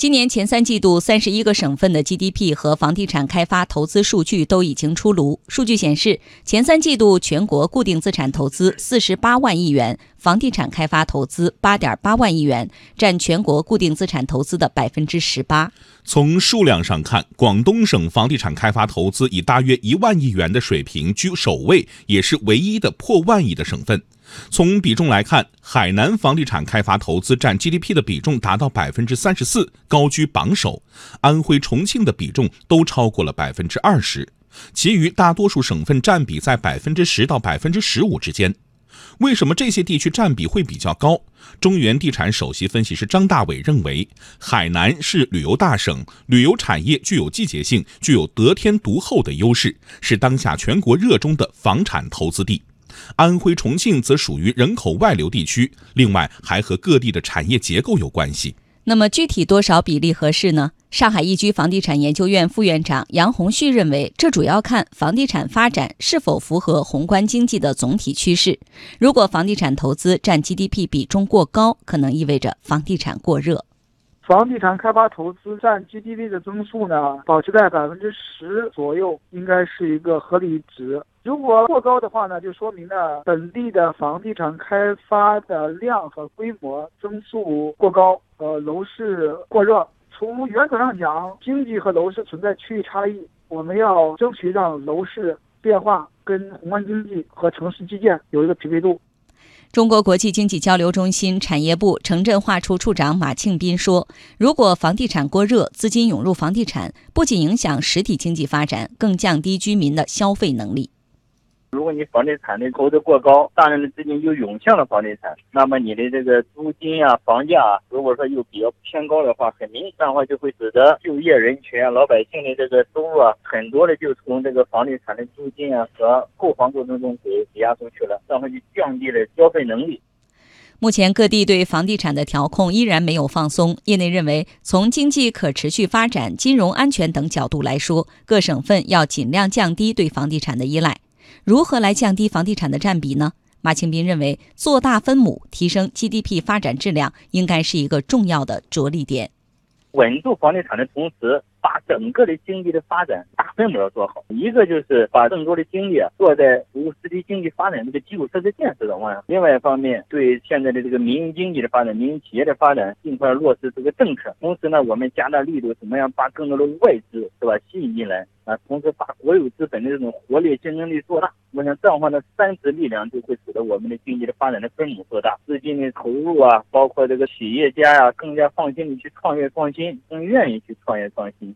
今年前三季度，三十一个省份的 GDP 和房地产开发投资数据都已经出炉。数据显示，前三季度全国固定资产投资四十八万亿元，房地产开发投资八点八万亿元，占全国固定资产投资的百分之十八。从数量上看，广东省房地产开发投资以大约一万亿元的水平居首位，也是唯一的破万亿的省份。从比重来看，海南房地产开发投资占 GDP 的比重达到百分之三十四，高居榜首。安徽、重庆的比重都超过了百分之二十，其余大多数省份占比在百分之十到百分之十五之间。为什么这些地区占比会比较高？中原地产首席分析师张大伟认为，海南是旅游大省，旅游产业具有季节性，具有得天独厚的优势，是当下全国热衷的房产投资地。安徽、重庆则属于人口外流地区，另外还和各地的产业结构有关系。那么具体多少比例合适呢？上海易居房地产研究院副院长杨红旭认为，这主要看房地产发展是否符合宏观经济的总体趋势。如果房地产投资占 GDP 比重过高，可能意味着房地产过热。房地产开发投资占 GDP 的增速呢，保持在百分之十左右，应该是一个合理值。如果过高的话呢，就说明呢本地的房地产开发的量和规模增速过高，呃，楼市过热。从原则上讲，经济和楼市存在区域差异，我们要争取让楼市变化跟宏观经济和城市基建有一个匹配度。中国国际经济交流中心产业部城镇化处处长马庆斌说：“如果房地产过热，资金涌入房地产，不仅影响实体经济发展，更降低居民的消费能力。”如果你房地产的投资过高，大量的资金又涌向了房地产，那么你的这个租金啊、房价啊，如果说又比较偏高的话，很明显的话就会使得就业人群啊、老百姓的这个收入啊，很多的就从这个房地产的租金啊和购房过程中给抵押出去了，这样就降低了消费能力。目前各地对房地产的调控依然没有放松，业内认为，从经济可持续发展、金融安全等角度来说，各省份要尽量降低对房地产的依赖。如何来降低房地产的占比呢？马庆斌认为，做大分母，提升 GDP 发展质量，应该是一个重要的着力点。稳住房地产的同时，把整个的经济的发展大分母要做好。一个就是把更多的精力啊做在服务实体经济发展这个基础设施建设上；另外一方面，对现在的这个民营经济的发展、民营企业的发展，尽快落实这个政策。同时呢，我们加大力度，怎么样把更多的外资是吧吸引进来？啊，同时把国有资本的这种活力、竞争力做大，我想这样的话呢，三支力量就会使得我们的经济的发展的分母做大，资金的投入啊，包括这个企业家呀，更加放心的去创业创新，更愿意去创业创新。